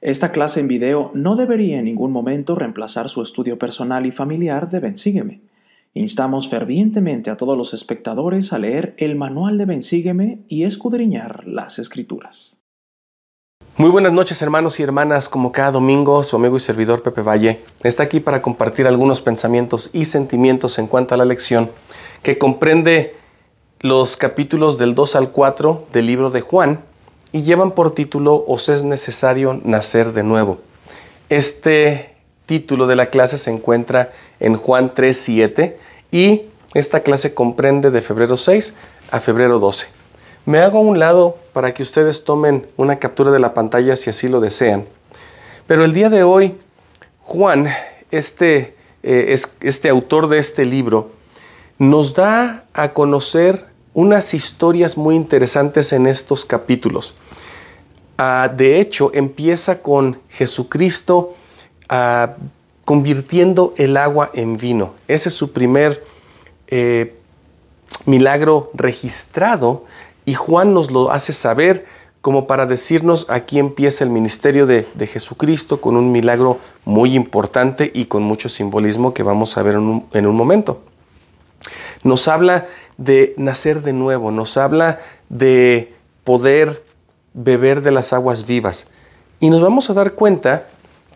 Esta clase en video no debería en ningún momento reemplazar su estudio personal y familiar de Bensígueme. Instamos fervientemente a todos los espectadores a leer el manual de Bensígueme y escudriñar las escrituras. Muy buenas noches hermanos y hermanas, como cada domingo su amigo y servidor Pepe Valle está aquí para compartir algunos pensamientos y sentimientos en cuanto a la lección que comprende los capítulos del 2 al 4 del libro de Juan y llevan por título Os es necesario nacer de nuevo. Este título de la clase se encuentra en Juan 3.7 y esta clase comprende de febrero 6 a febrero 12. Me hago a un lado para que ustedes tomen una captura de la pantalla si así lo desean. Pero el día de hoy, Juan, este, eh, este autor de este libro, nos da a conocer unas historias muy interesantes en estos capítulos. Ah, de hecho, empieza con Jesucristo ah, convirtiendo el agua en vino. Ese es su primer eh, milagro registrado y Juan nos lo hace saber como para decirnos aquí empieza el ministerio de, Jesucristo con un milagro muy importante y con mucho simbolismo que vamos a ver en un momento. Nos habla de nacer de nuevo, nos habla de poder beber de las aguas vivas. Y nos vamos a dar cuenta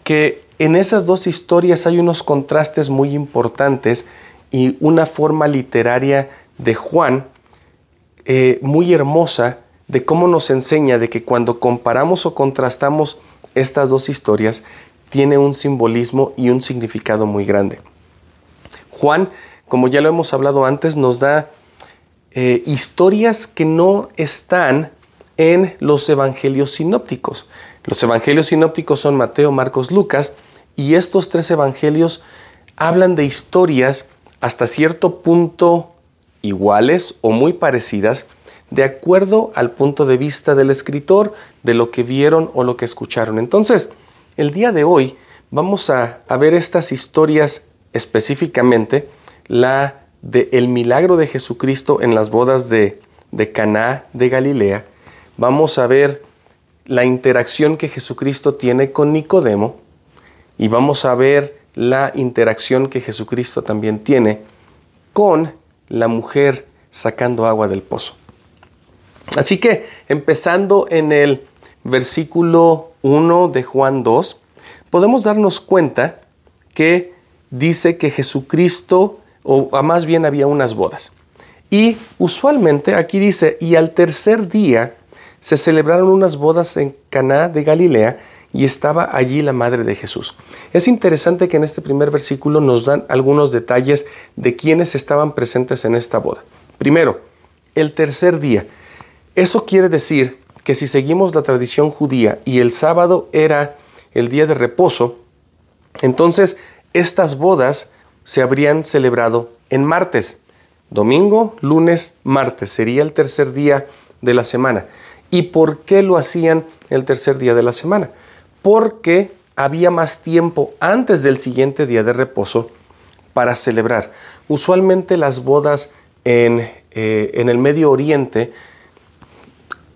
que en esas dos historias hay unos contrastes muy importantes y una forma literaria de Juan eh, muy hermosa de cómo nos enseña de que cuando comparamos o contrastamos estas dos historias, tiene un simbolismo y un significado muy grande. Juan como ya lo hemos hablado antes, nos da eh, historias que no están en los evangelios sinópticos. Los evangelios sinópticos son Mateo, Marcos, Lucas, y estos tres evangelios hablan de historias hasta cierto punto iguales o muy parecidas, de acuerdo al punto de vista del escritor, de lo que vieron o lo que escucharon. Entonces, el día de hoy vamos a, a ver estas historias específicamente la de el milagro de Jesucristo en las bodas de, de Caná de Galilea, vamos a ver la interacción que Jesucristo tiene con Nicodemo y vamos a ver la interacción que Jesucristo también tiene con la mujer sacando agua del pozo. Así que empezando en el versículo 1 de Juan 2, podemos darnos cuenta que dice que Jesucristo o más bien había unas bodas. Y usualmente aquí dice, y al tercer día se celebraron unas bodas en Caná de Galilea y estaba allí la madre de Jesús. Es interesante que en este primer versículo nos dan algunos detalles de quienes estaban presentes en esta boda. Primero, el tercer día. Eso quiere decir que si seguimos la tradición judía y el sábado era el día de reposo, entonces estas bodas se habrían celebrado en martes. Domingo, lunes, martes sería el tercer día de la semana. ¿Y por qué lo hacían el tercer día de la semana? Porque había más tiempo antes del siguiente día de reposo para celebrar. Usualmente las bodas en, eh, en el Medio Oriente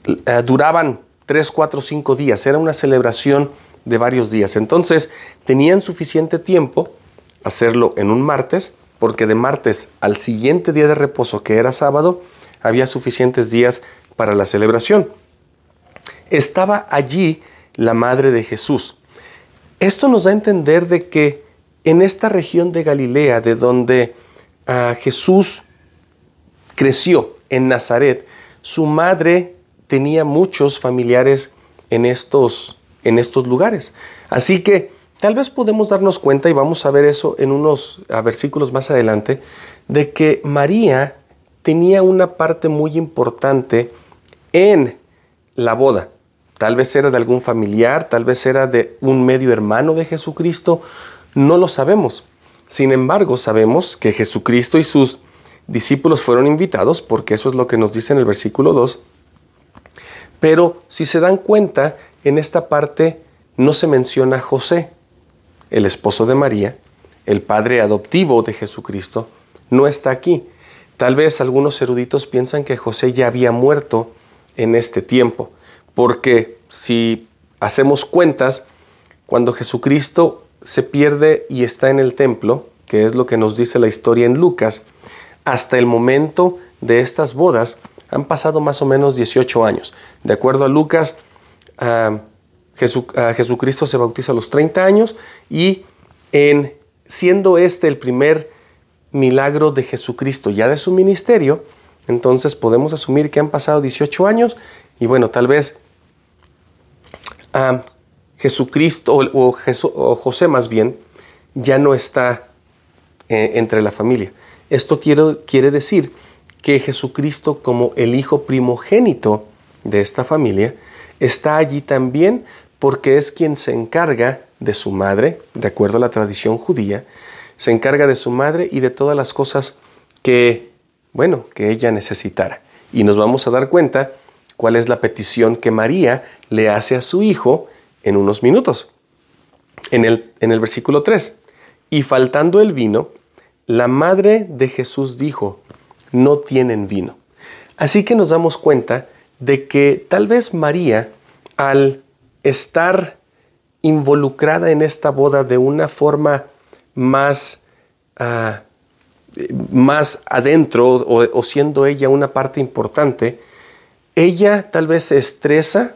eh, duraban 3, 4, 5 días. Era una celebración de varios días. Entonces tenían suficiente tiempo hacerlo en un martes, porque de martes al siguiente día de reposo, que era sábado, había suficientes días para la celebración. Estaba allí la madre de Jesús. Esto nos da a entender de que en esta región de Galilea, de donde ah, Jesús creció, en Nazaret, su madre tenía muchos familiares en estos, en estos lugares. Así que Tal vez podemos darnos cuenta, y vamos a ver eso en unos versículos más adelante, de que María tenía una parte muy importante en la boda. Tal vez era de algún familiar, tal vez era de un medio hermano de Jesucristo, no lo sabemos. Sin embargo, sabemos que Jesucristo y sus discípulos fueron invitados, porque eso es lo que nos dice en el versículo 2. Pero si se dan cuenta, en esta parte no se menciona a José el esposo de María, el padre adoptivo de Jesucristo, no está aquí. Tal vez algunos eruditos piensan que José ya había muerto en este tiempo, porque si hacemos cuentas, cuando Jesucristo se pierde y está en el templo, que es lo que nos dice la historia en Lucas, hasta el momento de estas bodas han pasado más o menos 18 años. De acuerdo a Lucas, Jesucristo se bautiza a los 30 años y en siendo este el primer milagro de Jesucristo ya de su ministerio, entonces podemos asumir que han pasado 18 años y bueno, tal vez Jesucristo o, José más bien ya no está eh, entre la familia. Esto quiere decir que Jesucristo como el hijo primogénito de esta familia está allí también porque es quien se encarga de su madre, de acuerdo a la tradición judía, se encarga de su madre y de todas las cosas que, bueno, que ella necesitara. Y nos vamos a dar cuenta cuál es la petición que María le hace a su hijo en unos minutos. En el, en el versículo 3, y faltando el vino, la madre de Jesús dijo, no tienen vino. Así que nos damos cuenta de que tal vez María, al estar involucrada en esta boda de una forma más, ah, más adentro o, siendo ella una parte importante, ella tal vez se estresa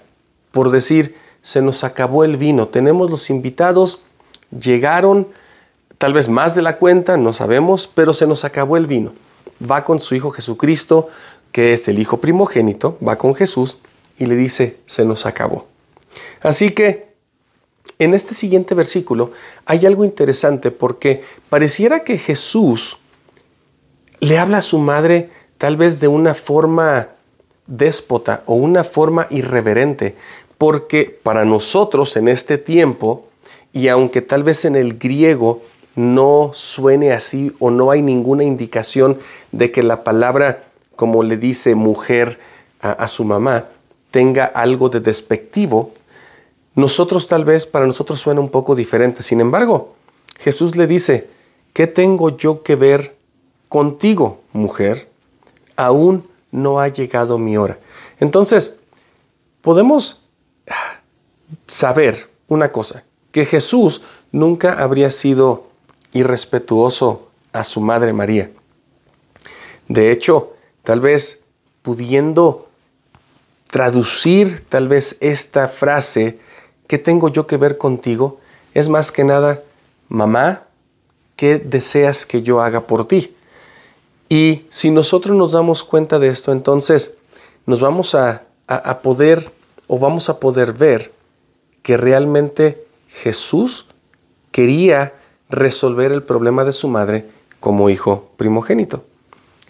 por decir, se nos acabó el vino, tenemos los invitados, llegaron tal vez más de la cuenta, no sabemos, pero se nos acabó el vino. Va con su Hijo Jesucristo, que es el Hijo primogénito, va con Jesús y le dice, se nos acabó. Así que en este siguiente versículo hay algo interesante porque pareciera que Jesús le habla a su madre tal vez de una forma déspota o una forma irreverente, porque para nosotros en este tiempo, y aunque tal vez en el griego no suene así o no hay ninguna indicación de que la palabra, como le dice mujer a, su mamá, tenga algo de despectivo, nosotros tal vez para nosotros suena un poco diferente. Sin embargo, Jesús le dice, ¿qué tengo yo que ver contigo, mujer? Aún no ha llegado mi hora. Entonces, podemos saber una cosa, que Jesús nunca habría sido irrespetuoso a su madre María. De hecho, tal vez pudiendo traducir tal vez esta frase ¿qué tengo yo que ver contigo? Es más que nada, mamá, ¿qué deseas que yo haga por ti? Y si nosotros nos damos cuenta de esto, entonces nos vamos a, poder o vamos a poder ver que realmente Jesús quería resolver el problema de su madre como hijo primogénito.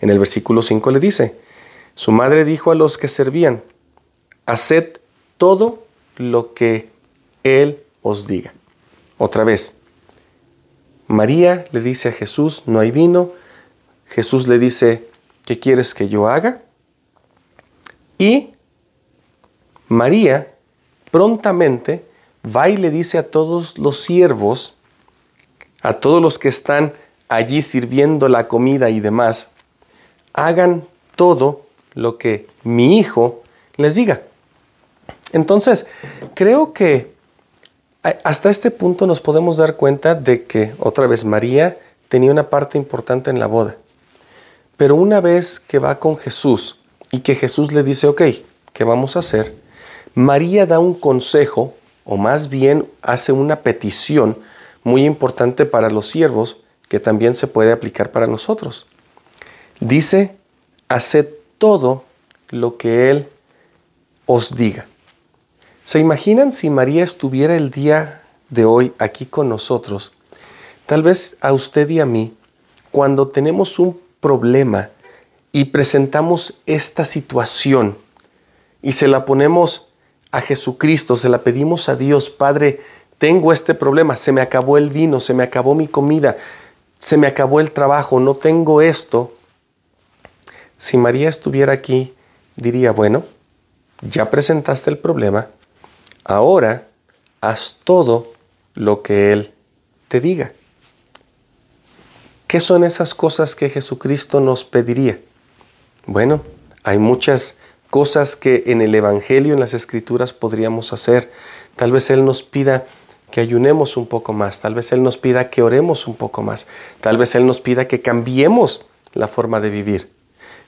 En el versículo 5 le dice, su madre dijo a los que servían, haced todo lo que él os diga. Otra vez, María le dice a Jesús, no hay vino. Jesús le dice, ¿qué quieres que yo haga? Y María prontamente va y le dice a todos los siervos, a todos los que están allí sirviendo la comida y demás, hagan todo lo que mi hijo les diga. Entonces, creo que hasta este punto nos podemos dar cuenta de que, otra vez, María tenía una parte importante en la boda. Pero una vez que va con Jesús y que Jesús le dice, ok, ¿qué vamos a hacer? María da un consejo, o más bien hace una petición muy importante para los siervos que también se puede aplicar para nosotros. Dice, haced todo lo que Él os diga. ¿Se imaginan si María estuviera el día de hoy aquí con nosotros? Tal vez a usted y a mí, cuando tenemos un problema y presentamos esta situación y se la ponemos a Jesucristo, se la pedimos a Dios, Padre, tengo este problema, se me acabó el vino, se me acabó mi comida, se me acabó el trabajo, no tengo esto. Si María estuviera aquí, diría, bueno, ya presentaste el problema, Ahora haz todo lo que Él te diga. ¿Qué son esas cosas que Jesucristo nos pediría? Bueno, hay muchas cosas que en el Evangelio, en las Escrituras podríamos hacer. Tal vez Él nos pida que ayunemos un poco más, tal vez Él nos pida que oremos un poco más, tal vez Él nos pida que cambiemos la forma de vivir.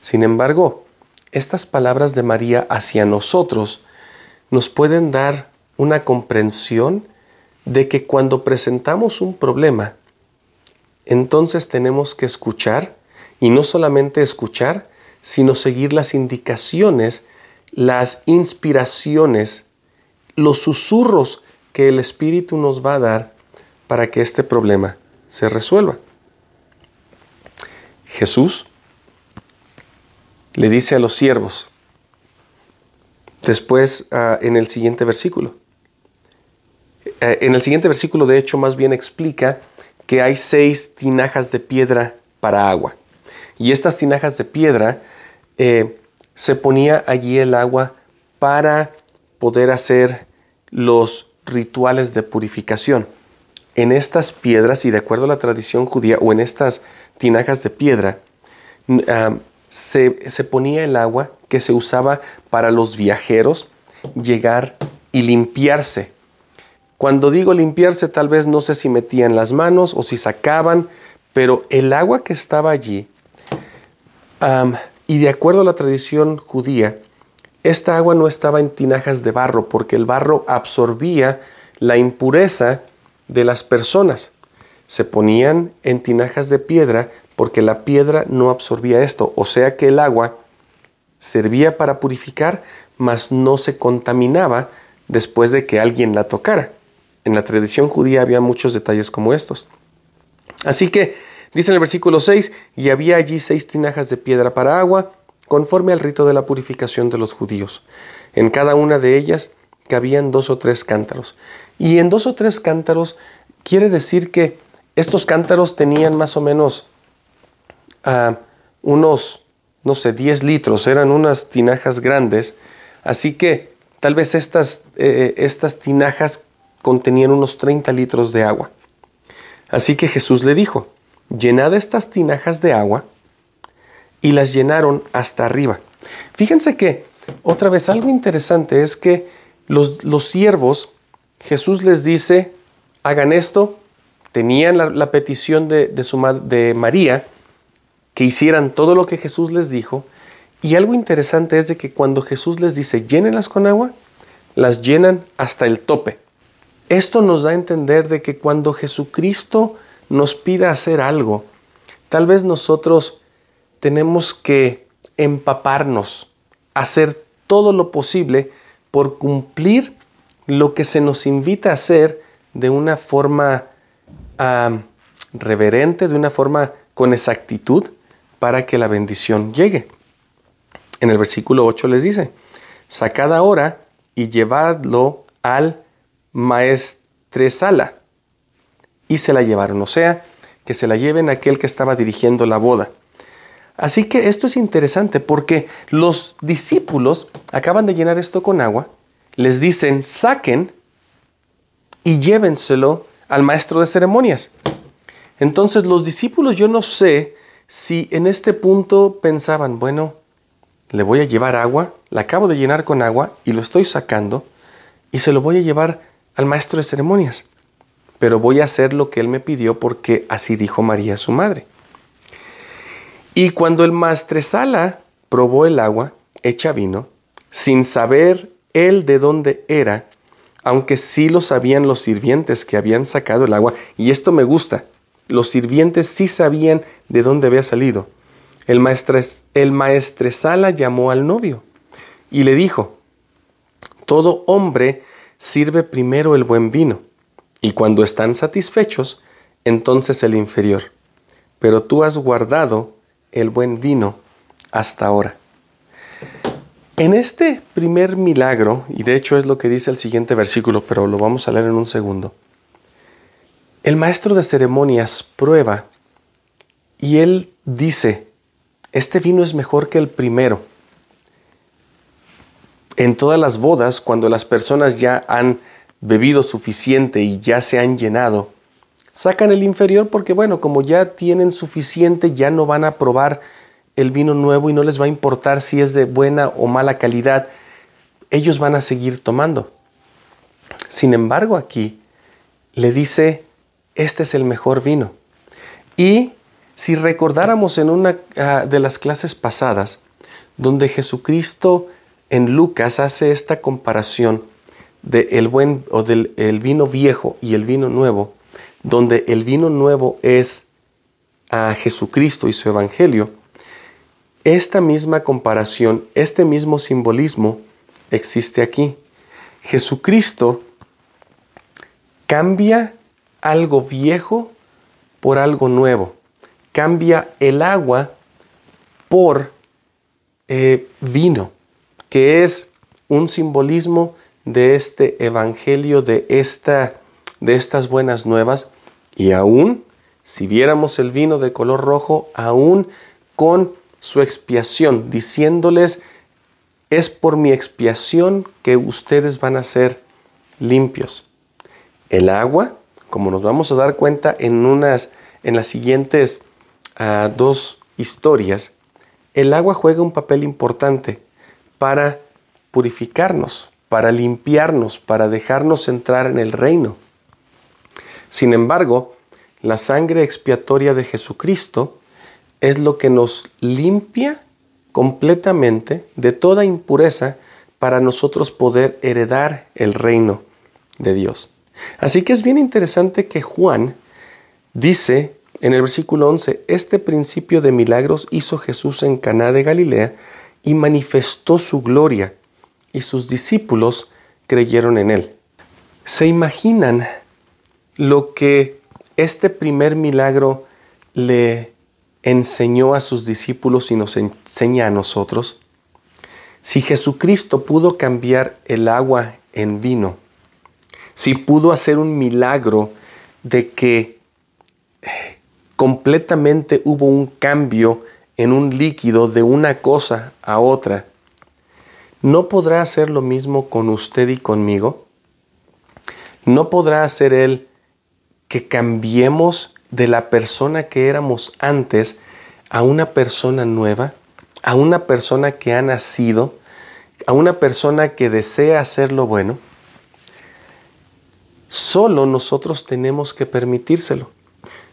Sin embargo, estas palabras de María hacia nosotros nos pueden dar una comprensión de que cuando presentamos un problema, entonces tenemos que escuchar y no solamente escuchar, sino seguir las indicaciones, las inspiraciones, los susurros que el Espíritu nos va a dar para que este problema se resuelva. Jesús le dice a los siervos, después ah, en el siguiente versículo, eh, en el siguiente versículo de hecho más bien explica que hay seis tinajas de piedra para agua. Y estas tinajas de piedra eh, se ponía allí el agua para poder hacer los rituales de purificación. En estas piedras, y de acuerdo a la tradición judía, o en estas tinajas de piedra, ah, se, se ponía el agua que se usaba para los viajeros llegar y limpiarse. Cuando digo limpiarse, tal vez no sé si metían las manos o si sacaban, pero el agua que estaba allí, y de acuerdo a la tradición judía, esta agua no estaba en tinajas de barro porque el barro absorbía la impureza de las personas. Se ponían en tinajas de piedra porque la piedra no absorbía esto, o sea que el agua servía para purificar, mas no se contaminaba después de que alguien la tocara. En la tradición judía había muchos detalles como estos. Así que dice en el versículo 6, y había allí seis tinajas de piedra para agua, conforme al rito de la purificación de los judíos. En cada una de ellas cabían dos o tres cántaros. Y en dos o tres cántaros quiere decir que estos cántaros tenían más o menos a unos, no sé, 10 litros, eran unas tinajas grandes, así que tal vez estas, eh, estas tinajas contenían unos 30 litros de agua. Así que Jesús le dijo, llenad estas tinajas de agua y las llenaron hasta arriba. Fíjense que otra vez algo interesante es que los, los siervos, Jesús les dice, hagan esto, tenían la, petición de, de, su, de María, que hicieran todo lo que Jesús les dijo. Y algo interesante es de que cuando Jesús les dice llénenlas con agua, las llenan hasta el tope. Esto nos da a entender de que cuando Jesucristo nos pida hacer algo, tal vez nosotros tenemos que empaparnos, hacer todo lo posible por cumplir lo que se nos invita a hacer de una forma reverente, de una forma con exactitud, para que la bendición llegue. En el versículo 8 les dice, sacad ahora y llevadlo al maestresala. Y se la llevaron, o sea, que se la lleven aquel que estaba dirigiendo la boda. Así que esto es interesante porque los discípulos acaban de llenar esto con agua, les dicen, saquen y llévenselo al maestro de ceremonias. Entonces los discípulos yo no sé si en este punto pensaban, bueno, le voy a llevar agua, la acabo de llenar con agua y lo estoy sacando y se lo voy a llevar al maestro de ceremonias, pero voy a hacer lo que él me pidió porque así dijo María su madre. Y cuando el maestresala probó el agua hecha vino, sin saber él de dónde era, aunque sí lo sabían los sirvientes que habían sacado el agua, y esto me gusta, los sirvientes sí sabían de dónde había salido. El, maestres, el maestresala llamó al novio y le dijo, todo hombre sirve primero el buen vino, y cuando están satisfechos, entonces el inferior. Pero tú has guardado el buen vino hasta ahora. En este primer milagro, y de hecho es lo que dice el siguiente versículo, pero lo vamos a leer en un segundo, el maestro de ceremonias prueba y él dice, este vino es mejor que el primero. En todas las bodas, cuando las personas ya han bebido suficiente y ya se han llenado, sacan el inferior porque, bueno, como ya tienen suficiente, ya no van a probar el vino nuevo y no les va a importar si es de buena o mala calidad, ellos van a seguir tomando. Sin embargo, aquí le dice, este es el mejor vino. Y si recordáramos en una ah, de las clases pasadas, donde Jesucristo en Lucas hace esta comparación del buen o del el vino viejo y el vino nuevo, donde el vino nuevo es a Jesucristo y su evangelio, esta misma comparación, este mismo simbolismo existe aquí. Jesucristo cambia algo viejo por algo nuevo. Cambia el agua por eh, vino, que es un simbolismo de este evangelio, de, esta, de estas buenas nuevas. Y aún, si viéramos el vino de color rojo, aún con su expiación, diciéndoles, es por mi expiación que ustedes van a ser limpios. El agua, como nos vamos a dar cuenta en, unas, en las siguientes ah, dos historias, el agua juega un papel importante para purificarnos, para limpiarnos, para dejarnos entrar en el reino. Sin embargo, la sangre expiatoria de Jesucristo es lo que nos limpia completamente de toda impureza para nosotros poder heredar el reino de Dios. Así que es bien interesante que Juan dice en el versículo 11, este principio de milagros hizo Jesús en Caná de Galilea y manifestó su gloria, y sus discípulos creyeron en él. ¿Se imaginan lo que este primer milagro le enseñó a sus discípulos y nos enseña a nosotros? Si Jesucristo pudo cambiar el agua en vino, si pudo hacer un milagro de que completamente hubo un cambio en un líquido de una cosa a otra, ¿no podrá hacer lo mismo con usted y conmigo? ¿No podrá hacer Él que cambiemos de la persona que éramos antes a una persona nueva, a una persona que ha nacido, a una persona que desea hacer lo bueno? Solo nosotros tenemos que permitírselo.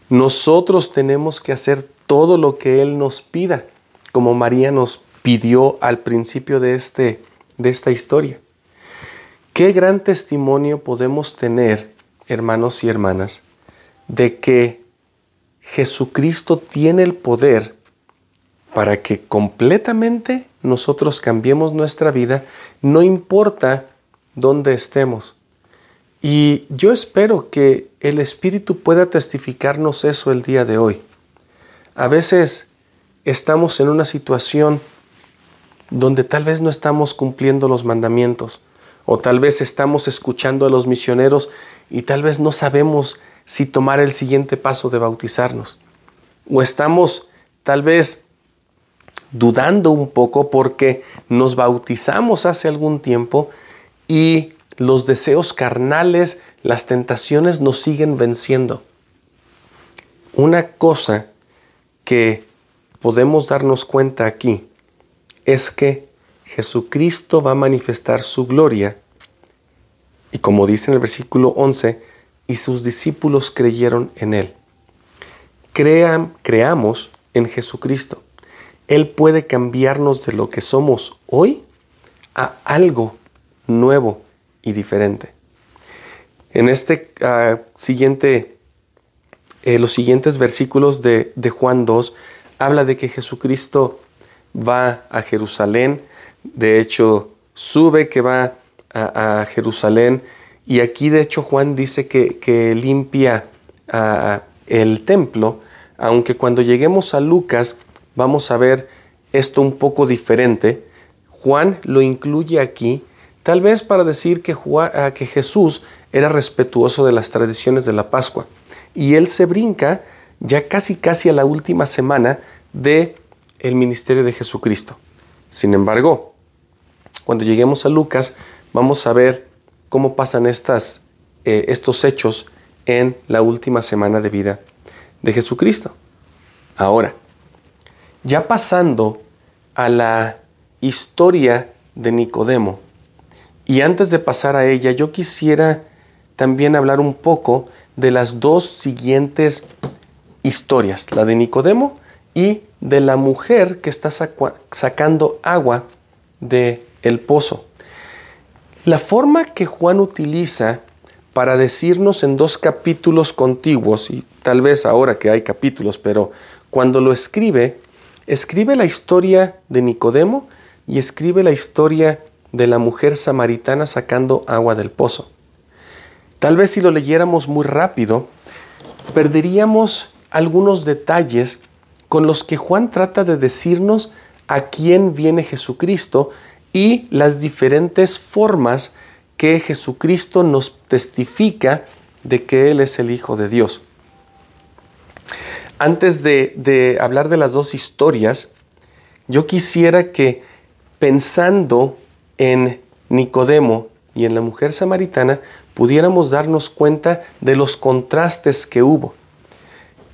Nosotros tenemos que hacer todo lo que Él nos pida, como María nos pidió al principio de, este, de esta historia. Qué gran testimonio podemos tener, hermanos y hermanas, de que Jesucristo tiene el poder para que completamente nosotros cambiemos nuestra vida, no importa dónde estemos. Y yo espero que el Espíritu pueda testificarnos eso el día de hoy. A veces estamos en una situación donde tal vez no estamos cumpliendo los mandamientos, o tal vez estamos escuchando a los misioneros y tal vez no sabemos si tomar el siguiente paso de bautizarnos, o estamos tal vez dudando un poco porque nos bautizamos hace algún tiempo y los deseos carnales, las tentaciones nos siguen venciendo. Una cosa que podemos darnos cuenta aquí es que Jesucristo va a manifestar su gloria y como dice en el versículo 11, y sus discípulos creyeron en Él. Crean, creamos en Jesucristo. Él puede cambiarnos de lo que somos hoy a algo nuevo y diferente. En este ah, siguiente, eh, los siguientes versículos de, Juan 2 habla de que Jesucristo va a Jerusalén, de hecho sube que va a, Jerusalén y aquí de hecho Juan dice que, limpia ah, el templo, aunque cuando lleguemos a Lucas vamos a ver esto un poco diferente. Juan lo incluye aquí Tal vez para decir que, ah, que Jesús era respetuoso de las tradiciones de la Pascua. Y él se brinca ya casi casi a la última semana de el ministerio de Jesucristo. Sin embargo, cuando lleguemos a Lucas, vamos a ver cómo pasan estas, eh, estos hechos en la última semana de vida de Jesucristo. Ahora, ya pasando a la historia de Nicodemo, y antes de pasar a ella, yo quisiera también hablar un poco de las dos siguientes historias, la de Nicodemo y de la mujer que está sacando agua del el pozo. La forma que Juan utiliza para decirnos en dos capítulos contiguos, y tal vez ahora que hay capítulos, pero cuando lo escribe, escribe la historia de Nicodemo y escribe la historia de la mujer samaritana sacando agua del pozo. Tal vez si lo leyéramos muy rápido, perderíamos algunos detalles con los que Juan trata de decirnos a quién viene Jesucristo y las diferentes formas que Jesucristo nos testifica de que Él es el Hijo de Dios. Antes de, hablar de las dos historias, yo quisiera que pensando en Nicodemo y en la mujer samaritana, pudiéramos darnos cuenta de los contrastes que hubo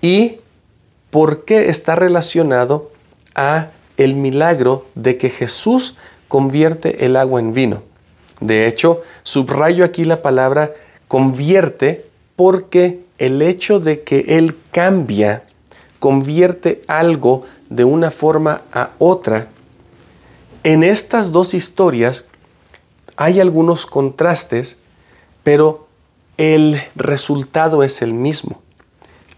y por qué está relacionado a el milagro de que Jesús convierte el agua en vino. De hecho, subrayo aquí la palabra convierte porque el hecho de que Él cambia, convierte algo de una forma a otra, en estas dos historias hay algunos contrastes, pero el resultado es el mismo.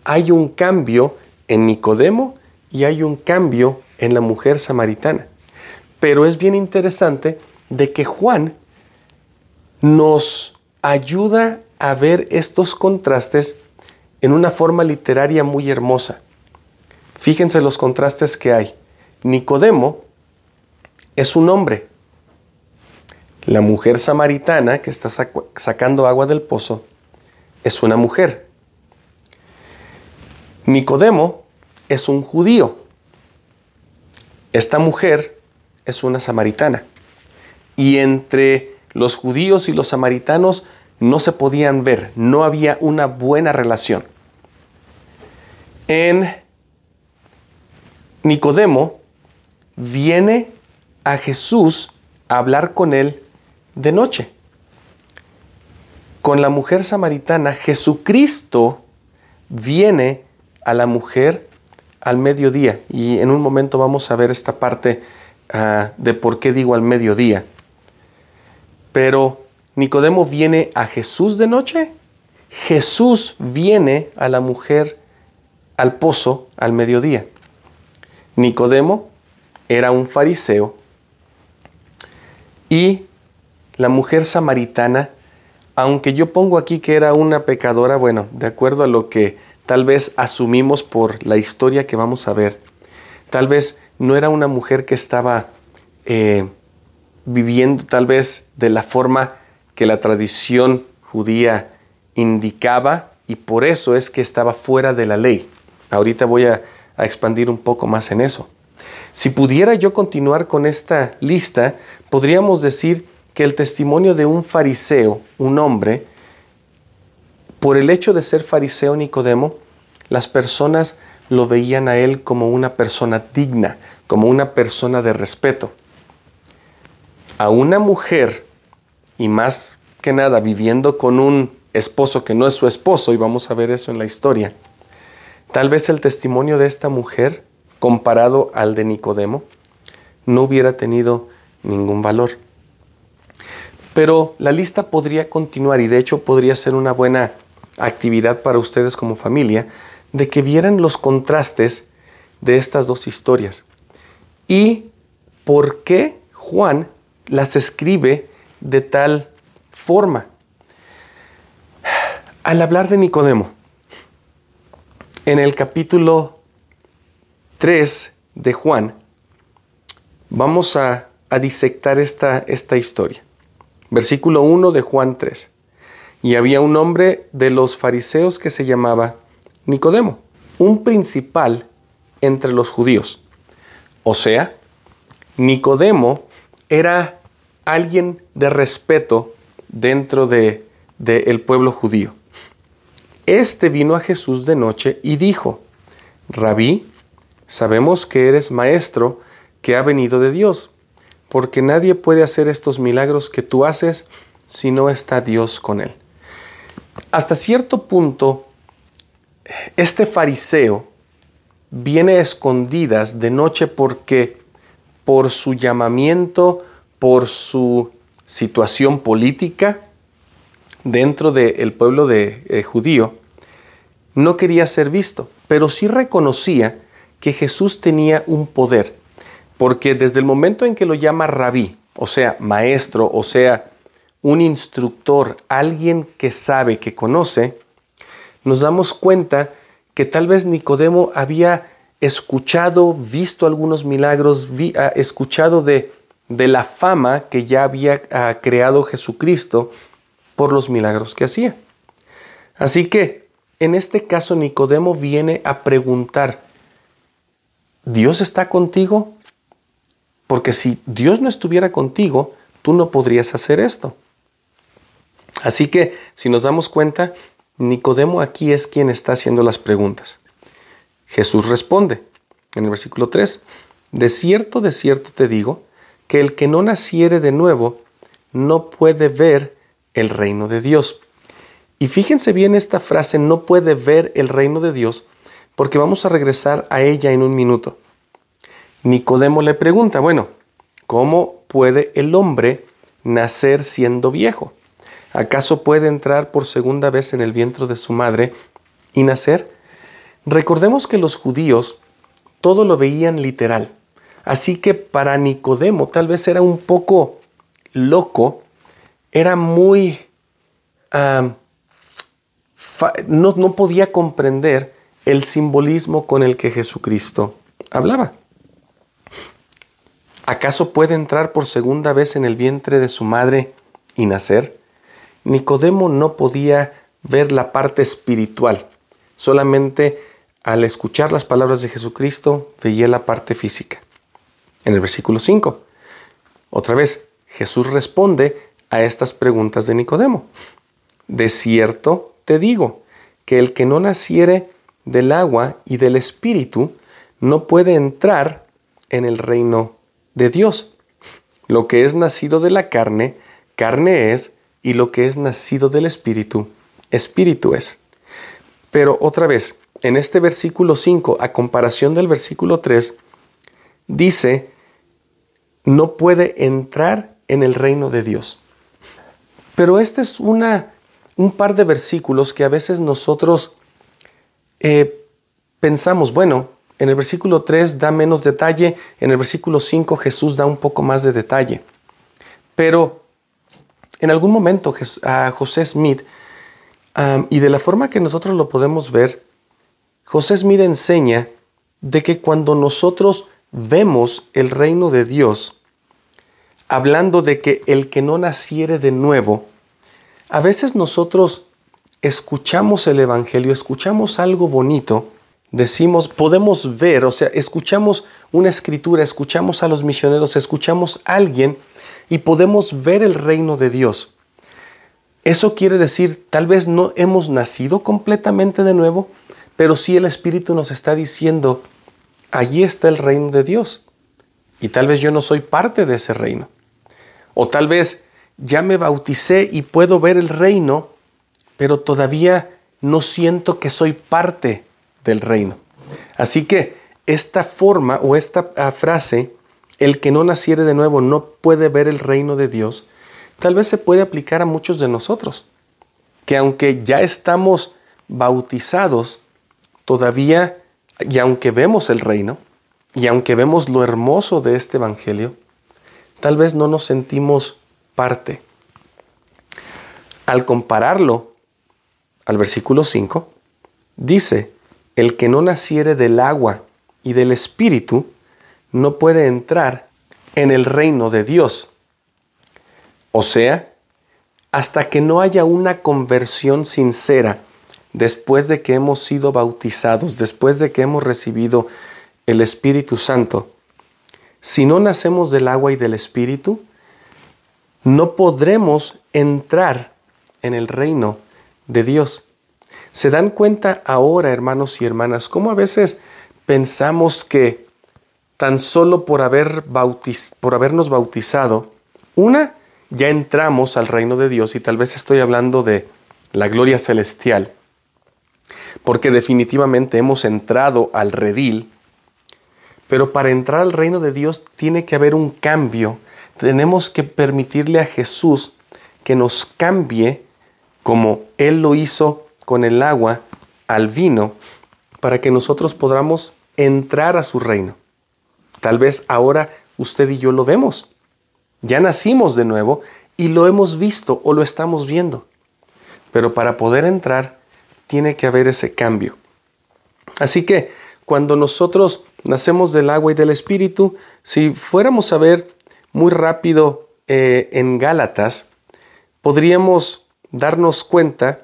Hay un cambio en Nicodemo y hay un cambio en la mujer samaritana. Pero es bien interesante de que Juan nos ayuda a ver estos contrastes en una forma literaria muy hermosa. Fíjense los contrastes que hay. Nicodemo es un hombre. La mujer samaritana que está sacando agua del pozo es una mujer. Nicodemo es un judío. Esta mujer es una samaritana. Y entre los judíos y los samaritanos no se podían ver, no había una buena relación. En Nicodemo viene a Jesús a hablar con él de noche. Con la mujer samaritana, Jesucristo viene a la mujer al mediodía. Y en un momento vamos a ver esta parte Ah, de por qué digo al mediodía. Pero Nicodemo viene a Jesús de noche, Jesús viene a la mujer al pozo al mediodía. Nicodemo era un fariseo y la mujer samaritana, aunque yo pongo aquí que era una pecadora, bueno, de acuerdo a lo que tal vez asumimos por la historia que vamos a ver, tal vez no era una mujer que estaba eh, viviendo tal vez de la forma que la tradición judía indicaba y por eso es que estaba fuera de la ley. Ahorita voy a, a expandir un poco más en eso. Si pudiera yo continuar con esta lista, podríamos decir que el testimonio de un fariseo, un hombre, por el hecho de ser fariseo Nicodemo, las personas lo veían a él como una persona digna, como una persona de respeto. A una mujer, y más que nada viviendo con un esposo que no es su esposo, y vamos a ver eso en la historia, tal vez el testimonio de esta mujer, comparado al de Nicodemo, no hubiera tenido ningún valor. Pero la lista podría continuar y de hecho podría ser una buena actividad para ustedes como familia, de que vieran los contrastes de estas dos historias y por qué Juan las escribe de tal forma. Al hablar de Nicodemo, en el capítulo 3 de Juan, vamos a, a disectar esta, esta historia. Versículo 1 de Juan 3. Y había un hombre de los fariseos que se llamaba Nicodemo, un principal entre los judíos. O sea, Nicodemo era alguien de respeto dentro del de, pueblo judío. Este vino a Jesús de noche y dijo, Rabí, sabemos que eres maestro que ha venido de Dios, porque nadie puede hacer estos milagros que tú haces si no está Dios con él. hasta cierto punto, este fariseo viene a escondidas de noche porque por su llamamiento, por su situación política dentro del pueblo de, eh, judío, no quería ser visto, pero sí reconocía que Jesús tenía un poder, porque desde el momento en que lo llama rabí, o sea, maestro, o sea, un instructor, alguien que sabe, que conoce, nos damos cuenta que tal vez Nicodemo había escuchado, visto algunos milagros, ah, escuchado de, de, la fama que ya había ah, creado Jesucristo por los milagros que hacía. Así que en este caso Nicodemo viene a preguntar, ¿Dios está contigo? Porque si Dios no estuviera contigo, tú no podrías hacer esto. Así que si nos damos cuenta, Nicodemo aquí es quien está haciendo las preguntas. Jesús responde en el versículo 3, de cierto, de cierto te digo, que el que no naciere de nuevo no puede ver el reino de Dios. Y fíjense bien esta frase, no puede ver el reino de Dios, porque vamos a regresar a ella en un minuto. Nicodemo le pregunta, bueno, ¿cómo puede el hombre nacer siendo viejo? ¿Acaso puede entrar por segunda vez en el vientre de su madre y nacer? Recordemos que los judíos todo lo veían literal. Así que para Nicodemo tal vez era un poco loco, era muy... no, no podía comprender el simbolismo con el que Jesucristo hablaba. ¿Acaso puede entrar por segunda vez en el vientre de su madre y nacer? Nicodemo no podía ver la parte espiritual, solamente al escuchar las palabras de Jesucristo veía la parte física. En el versículo 5, otra vez, Jesús responde a estas preguntas de Nicodemo. De cierto te digo que el que no naciere del agua y del espíritu no puede entrar en el reino de Dios. Lo que es nacido de la carne, carne es, y lo que es nacido del Espíritu, Espíritu es. Pero otra vez, en este versículo 5, a comparación del versículo 3, dice, no puede entrar en el reino de Dios. Pero este es una, un par de versículos que a veces nosotros eh, pensamos, bueno, en el versículo 3 da menos detalle, en el versículo 5 Jesús da un poco más de detalle. Pero en algún momento a José Smith, y de la forma que nosotros lo podemos ver, José Smith enseña de que cuando nosotros vemos el reino de Dios, hablando de que el que no naciere de nuevo, a veces nosotros escuchamos el Evangelio, escuchamos algo bonito, decimos, podemos ver, o sea, escuchamos una escritura, escuchamos a los misioneros, escuchamos a alguien y podemos ver el reino de Dios. Eso quiere decir, tal vez no hemos nacido completamente de nuevo, pero sí el Espíritu nos está diciendo, allí está el reino de Dios. Y tal vez yo no soy parte de ese reino. O tal vez ya me bauticé y puedo ver el reino, pero todavía no siento que soy parte del reino. Así que esta forma o esta ah, frase el que no naciere de nuevo no puede ver el reino de Dios, tal vez se puede aplicar a muchos de nosotros, que aunque ya estamos bautizados, todavía, y aunque vemos el reino, y aunque vemos lo hermoso de este Evangelio, tal vez no nos sentimos parte. Al compararlo al versículo 5, dice, el que no naciere del agua y del Espíritu, no puede entrar en el reino de Dios. O sea, hasta que no haya una conversión sincera después de que hemos sido bautizados, después de que hemos recibido el Espíritu Santo, si no nacemos del agua y del Espíritu, no podremos entrar en el reino de Dios. ¿Se dan cuenta ahora, hermanos y hermanas, cómo a veces pensamos que tan solo por, haber por habernos bautizado, una, ya entramos al reino de Dios y tal vez estoy hablando de la gloria celestial, porque definitivamente hemos entrado al redil, pero para entrar al reino de Dios tiene que haber un cambio. Tenemos que permitirle a Jesús que nos cambie como Él lo hizo con el agua al vino, para que nosotros podamos entrar a su reino. Tal vez ahora usted y yo lo vemos. Ya nacimos de nuevo y lo hemos visto o lo estamos viendo. Pero para poder entrar tiene que haber ese cambio. Así que cuando nosotros nacemos del agua y del espíritu, si fuéramos a ver muy rápido eh, en Gálatas, podríamos darnos cuenta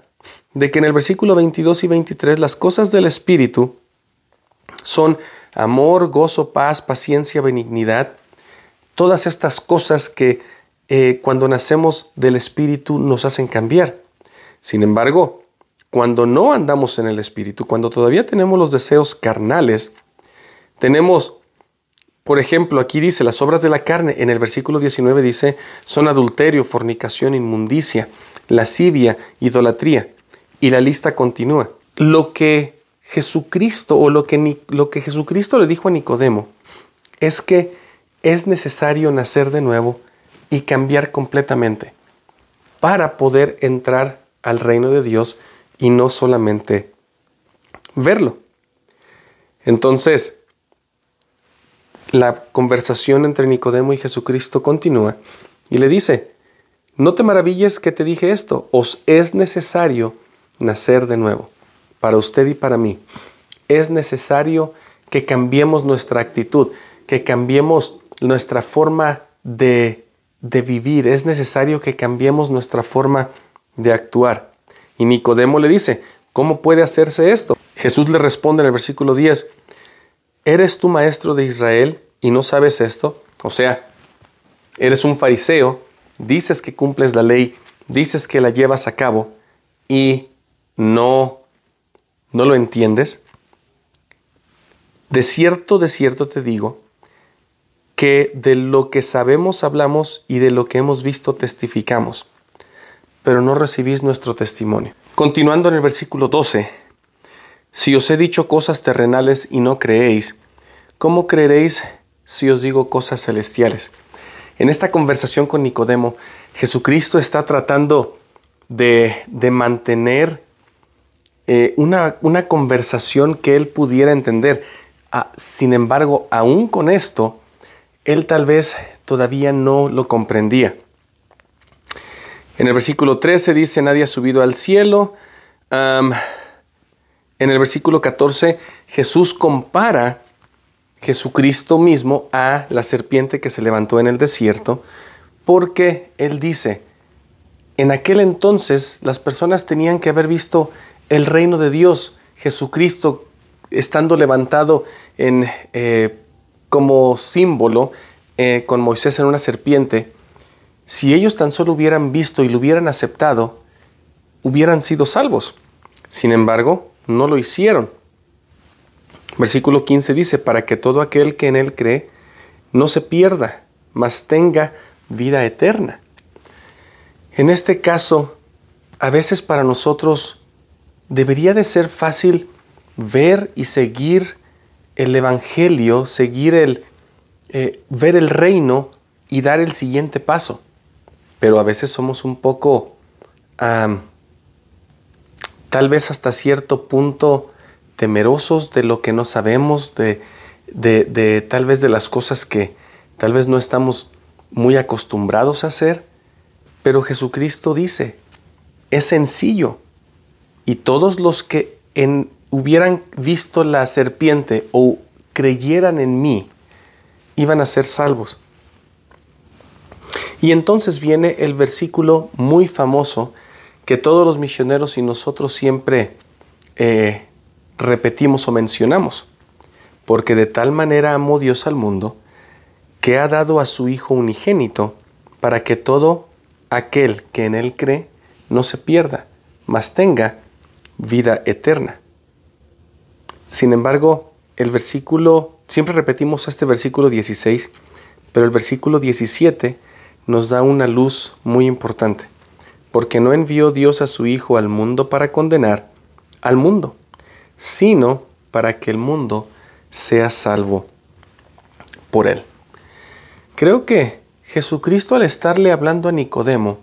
de que en el versículo 22 y 23 las cosas del espíritu son amor, gozo, paz, paciencia, benignidad, todas estas cosas que eh, cuando nacemos del Espíritu nos hacen cambiar. Sin embargo, cuando no andamos en el Espíritu, cuando todavía tenemos los deseos carnales, tenemos, por ejemplo, aquí dice, las obras de la carne, en el versículo 19 dice, son adulterio, fornicación, inmundicia, lascivia, idolatría, y la lista continúa. Lo que Jesucristo o lo que, lo que Jesucristo le dijo a Nicodemo es que es necesario nacer de nuevo y cambiar completamente para poder entrar al reino de Dios y no solamente verlo. Entonces, la conversación entre Nicodemo y Jesucristo continúa y le dice, no te maravilles que te dije esto, os es necesario nacer de nuevo, para usted y para mí. Es necesario que cambiemos nuestra actitud, que cambiemos nuestra forma de, de vivir, es necesario que cambiemos nuestra forma de actuar. Y Nicodemo le dice, ¿cómo puede hacerse esto? Jesús le responde en el versículo 10, ¿eres tú maestro de Israel y no sabes esto? O sea, eres un fariseo, dices que cumples la ley, dices que la llevas a cabo y no, no lo entiendes. De cierto, de cierto te digo, que de lo que sabemos hablamos y de lo que hemos visto testificamos, pero no recibís nuestro testimonio. Continuando en el versículo 12, si os he dicho cosas terrenales y no creéis, ¿cómo creeréis si os digo cosas celestiales? En esta conversación con Nicodemo, Jesucristo está tratando de, mantener eh, una, una, conversación que él pudiera entender. Ah, sin embargo, aún con esto, él tal vez todavía no lo comprendía. En el versículo 13 dice, nadie ha subido al cielo. en el versículo 14, Jesús compara Jesucristo mismo a la serpiente que se levantó en el desierto, porque Él dice, en aquel entonces las personas tenían que haber visto el reino de Dios, Jesucristo estando levantado. Eh, como símbolo eh, con Moisés en una serpiente, si ellos tan solo hubieran visto y lo hubieran aceptado, hubieran sido salvos. Sin embargo, no lo hicieron. Versículo 15 dice, para que todo aquel que en él cree no se pierda, mas tenga vida eterna. En este caso, a veces para nosotros debería de ser fácil ver y seguir el Evangelio, seguir el, eh, ver el reino y dar el siguiente paso. Pero a veces somos un poco, tal vez hasta cierto punto, temerosos de lo que no sabemos, de, de tal vez de las cosas que tal vez no estamos muy acostumbrados a hacer. Pero Jesucristo dice, es sencillo. Y todos los que hubieran visto la serpiente o creyeran en mí, iban a ser salvos. Y entonces viene el versículo muy famoso que todos los misioneros y nosotros siempre eh, repetimos o mencionamos. Porque de tal manera amó Dios al mundo que ha dado a su Hijo unigénito para que todo aquel que en Él cree no se pierda, mas tenga vida eterna. Sin embargo, el versículo, siempre repetimos este versículo 16, pero el versículo 17 nos da una luz muy importante. porque no envió Dios a su Hijo al mundo para condenar al mundo, sino para que el mundo sea salvo por él. Creo que Jesucristo al estarle hablando a Nicodemo,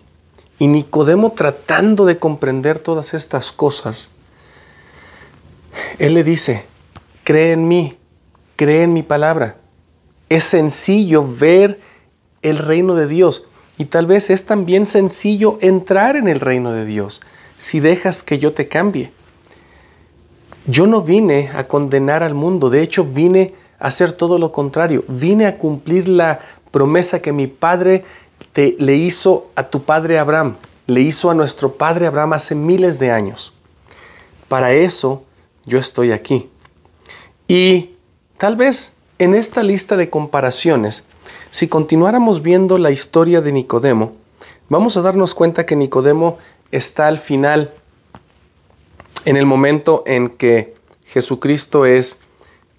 y Nicodemo tratando de comprender todas estas cosas, Él le dice, cree en mí, cree en mi palabra. Es sencillo ver el reino de Dios y tal vez es también sencillo entrar en el reino de Dios si dejas que yo te cambie. Yo no vine a condenar al mundo, de hecho vine a hacer todo lo contrario, vine a cumplir la promesa que mi padre te, le hizo a tu padre Abraham, le hizo a nuestro padre Abraham hace miles de años. Para eso yo estoy aquí. Y tal vez en esta lista de comparaciones, si continuáramos viendo la historia de Nicodemo, vamos a darnos cuenta que Nicodemo está al final, en el momento en que Jesucristo es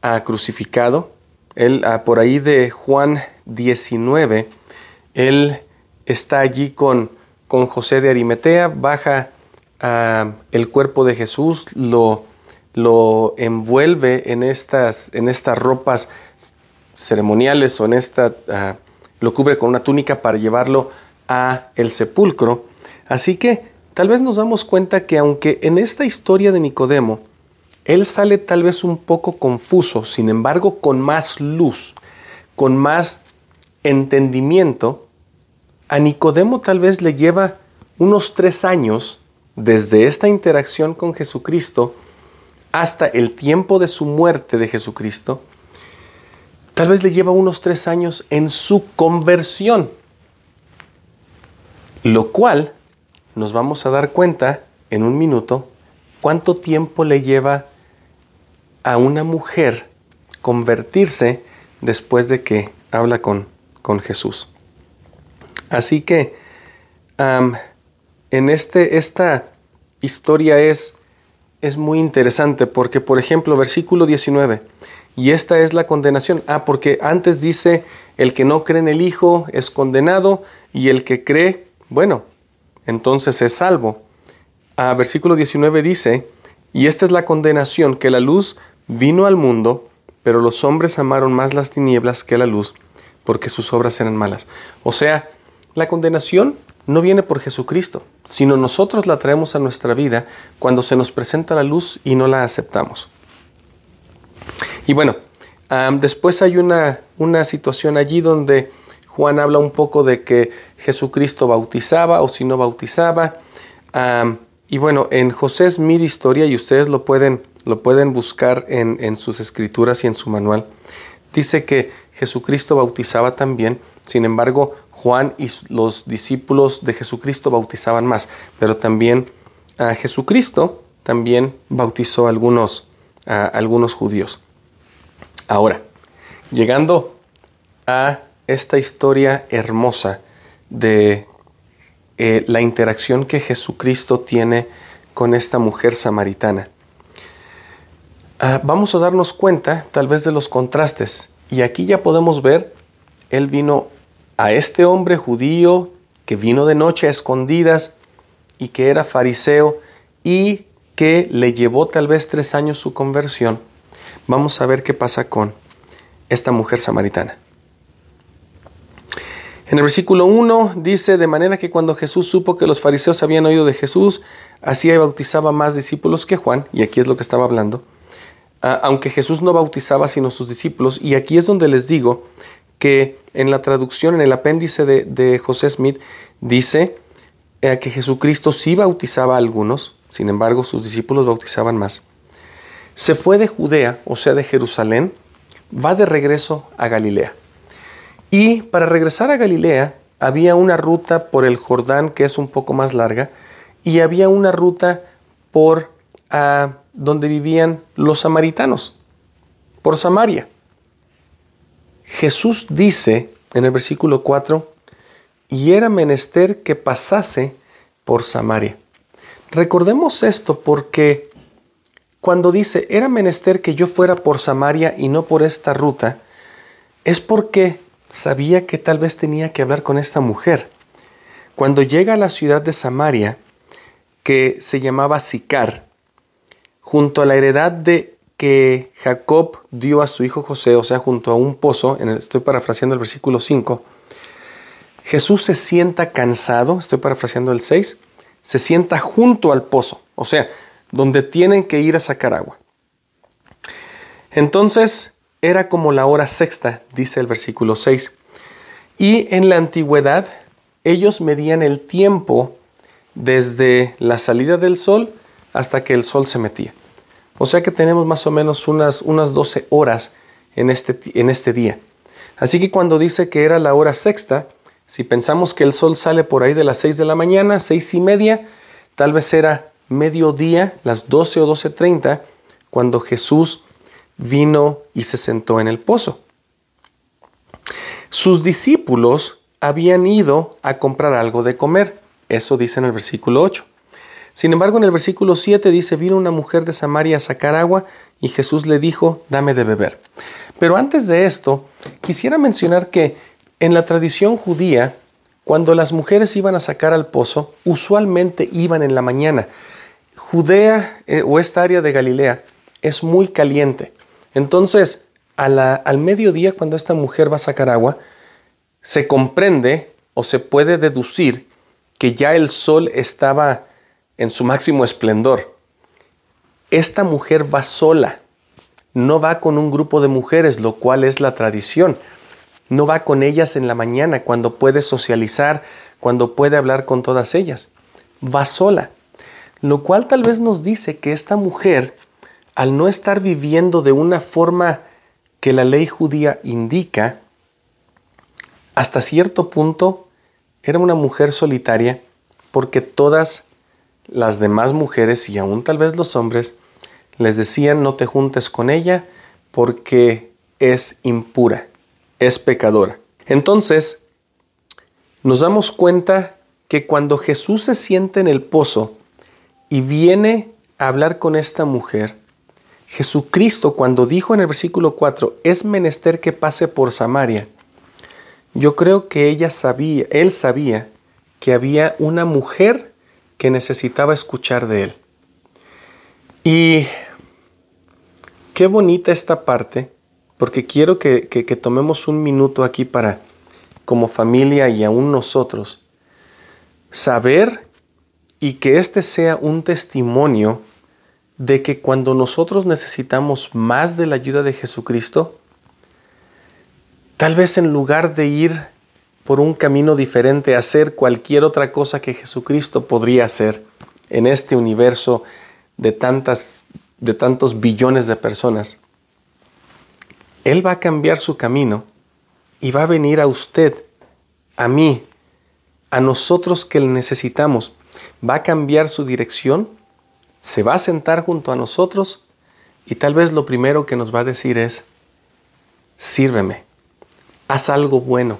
ah, crucificado. Él, ah, por ahí de Juan 19, él está allí con, con José de Arimetea, baja ah, el cuerpo de Jesús, lo, lo envuelve en estas, en estas ropas ceremoniales o en esta, ah, lo cubre con una túnica para llevarlo a el sepulcro. Así que tal vez nos damos cuenta que aunque en esta historia de Nicodemo, él sale tal vez un poco confuso, sin embargo con más luz, con más entendimiento, a Nicodemo tal vez le lleva unos tres años desde esta interacción con Jesucristo hasta el tiempo de su muerte de Jesucristo, tal vez le lleva unos tres años en su conversión, lo cual nos vamos a dar cuenta en un minuto cuánto tiempo le lleva a una mujer convertirse después de que habla con con Jesús. Así que en este, esta historia es, es muy interesante porque, por ejemplo, versículo 19, y esta es la condenación. Ah, porque antes dice, el que no cree en el Hijo es condenado y el que cree, bueno, entonces es salvo. Ah, versículo 19 dice, y esta es la condenación, que la luz vino al mundo, pero los hombres amaron más las tinieblas que la luz, porque sus obras eran malas. O sea, la condenación no viene por Jesucristo, sino nosotros la traemos a nuestra vida cuando se nos presenta la luz y no la aceptamos. Y bueno, después hay una, una situación allí donde Juan habla un poco de que Jesucristo bautizaba o si no bautizaba. y bueno, en José Smith Historia, y ustedes lo pueden, lo pueden buscar en, en sus escrituras y en su manual, dice que Jesucristo bautizaba también, sin embargo, Juan y los discípulos de Jesucristo bautizaban más, pero también a Jesucristo también bautizó a algunos, algunos judíos. Ahora, llegando a esta historia hermosa de eh, la interacción que Jesucristo tiene con esta mujer samaritana. Ah, vamos a darnos cuenta tal vez de los contrastes. Y aquí ya podemos ver, él vino a este hombre judío que vino de noche a escondidas y que era fariseo y que le llevó tal vez tres años su conversión. Vamos a ver qué pasa con esta mujer samaritana. En el versículo 1 dice, de manera que cuando Jesús supo que los fariseos habían oído de Jesús, hacía y bautizaba más discípulos que Juan, y aquí es lo que estaba hablando, aunque Jesús no bautizaba sino sus discípulos. Y aquí es donde les digo que en la traducción, en el apéndice de, José Smith, dice eh, que Jesucristo sí bautizaba a algunos, sin embargo sus discípulos bautizaban más. Se fue de Judea, o sea, de Jerusalén, va de regreso a Galilea. Y para regresar a Galilea había una ruta por el Jordán que es un poco más larga y había una ruta por a donde vivían los samaritanos, por Samaria. Jesús dice en el versículo 4, y era menester que pasase por Samaria. Recordemos esto porque cuando dice, era menester que yo fuera por Samaria y no por esta ruta, es porque sabía que tal vez tenía que hablar con esta mujer. cuando llega a la ciudad de Samaria, que se llamaba Sicar, junto a la heredad de que Jacob dio a su hijo José, o sea, junto a un pozo, en estoy parafraseando el versículo 5, Jesús se sienta cansado, estoy parafraseando el 6, se sienta junto al pozo, o sea, donde tienen que ir a sacar agua. Entonces era como la hora sexta, dice el versículo 6. Y en la antigüedad ellos medían el tiempo desde la salida del sol hasta que el sol se metía. O sea que tenemos más o menos unas, unas 12 horas en este, en este día. Así que cuando dice que era la hora sexta, si pensamos que el sol sale por ahí de las 6 de la mañana, seis y media, tal vez era mediodía, las 12 o 12.30, cuando Jesús vino y se sentó en el pozo. Sus discípulos habían ido a comprar algo de comer. Eso dice en el versículo 8. Sin embargo, en el versículo 7 dice, vino una mujer de Samaria a sacar agua y Jesús le dijo, dame de beber. Pero antes de esto, quisiera mencionar que en la tradición judía, cuando las mujeres iban a sacar al pozo, usualmente iban en la mañana. Judea eh, o esta área de Galilea es muy caliente. Entonces, al mediodía, cuando esta mujer va a sacar agua, se comprende o se puede deducir que ya el sol estaba en su máximo esplendor. Esta mujer va sola, no va con un grupo de mujeres, lo cual es la tradición. No va con ellas en la mañana cuando puede socializar, cuando puede hablar con todas ellas. Va sola. Lo cual tal vez nos dice que esta mujer, al no estar viviendo de una forma que la ley judía indica, hasta cierto punto era una mujer solitaria porque todas las demás mujeres y aún tal vez los hombres les decían no te juntes con ella porque es impura, es pecadora. Entonces, nos damos cuenta que cuando Jesús se siente en el pozo y viene a hablar con esta mujer, Jesucristo cuando dijo en el versículo 4, es menester que pase por Samaria, yo creo que ella sabía, él sabía que había una mujer que necesitaba escuchar de él. Y qué bonita esta parte, porque quiero que, que, tomemos un minuto aquí para, como familia y aún nosotros, saber y que este sea un testimonio de que cuando nosotros necesitamos más de la ayuda de Jesucristo, Tal vez en lugar de ir por un camino diferente, a hacer cualquier otra cosa que Jesucristo podría hacer en este universo de, tantas, de tantos billones de personas, Él va a cambiar su camino y va a venir a usted, a mí, a nosotros que le necesitamos. Va a cambiar su dirección, se va a sentar junto a nosotros y tal vez lo primero que nos va a decir es, sírveme haz algo bueno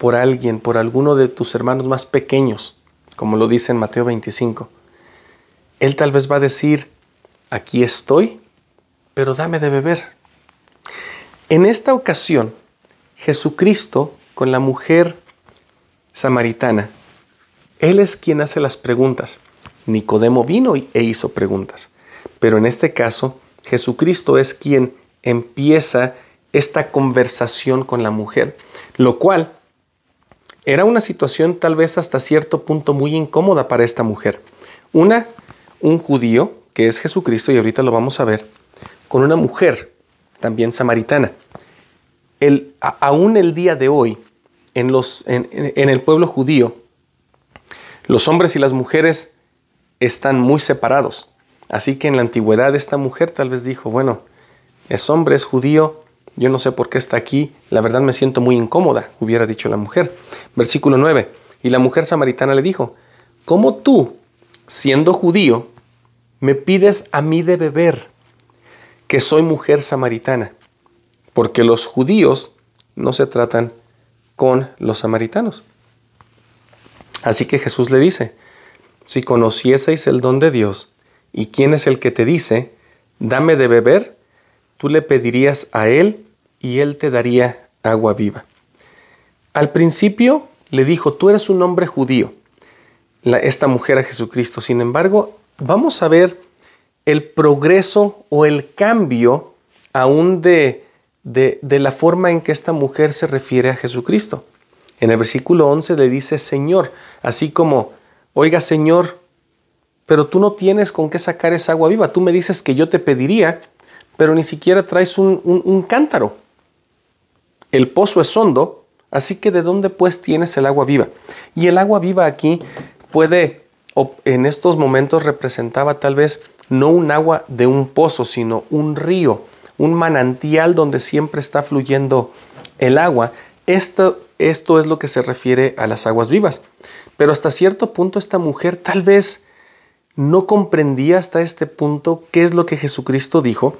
por alguien, por alguno de tus hermanos más pequeños, como lo dice en Mateo 25. Él tal vez va a decir, aquí estoy, pero dame de beber. En esta ocasión, Jesucristo con la mujer samaritana, Él es quien hace las preguntas. Nicodemo vino e hizo preguntas. Pero en este caso, Jesucristo es quien empieza esta conversación con la mujer, lo cual era una situación tal vez hasta cierto punto muy incómoda para esta mujer. Una, un judío, que es Jesucristo, y ahorita lo vamos a ver, con una mujer, también samaritana. El, aún el día de hoy, en, los, en, en el pueblo judío, los hombres y las mujeres están muy separados. Así que en la antigüedad esta mujer tal vez dijo, bueno, es hombre, es judío, yo no sé por qué está aquí, la verdad me siento muy incómoda, hubiera dicho la mujer. Versículo 9. Y la mujer samaritana le dijo, ¿cómo tú, siendo judío, me pides a mí de beber, que soy mujer samaritana? Porque los judíos no se tratan con los samaritanos. Así que Jesús le dice, si conocieseis el don de Dios, y quién es el que te dice, dame de beber, tú le pedirías a Él y Él te daría agua viva. Al principio le dijo, tú eres un hombre judío. esta mujer a Jesucristo. Sin embargo, vamos a ver el progreso o el cambio aún de, de, la forma en que esta mujer se refiere a Jesucristo. En el versículo 11 le dice Señor, así como, oiga Señor, pero tú no tienes con qué sacar esa agua viva. Tú me dices que yo te pediría, pero ni siquiera traes un, un cántaro. El pozo es hondo, así que ¿de dónde pues tienes el agua viva? Y el agua viva aquí puede, en estos momentos representaba tal vez no un agua de un pozo, sino un río, un manantial donde siempre está fluyendo el agua. Esto, esto es lo que se refiere a las aguas vivas. Pero hasta cierto punto esta mujer tal vez no comprendía hasta este punto qué es lo que Jesucristo dijo,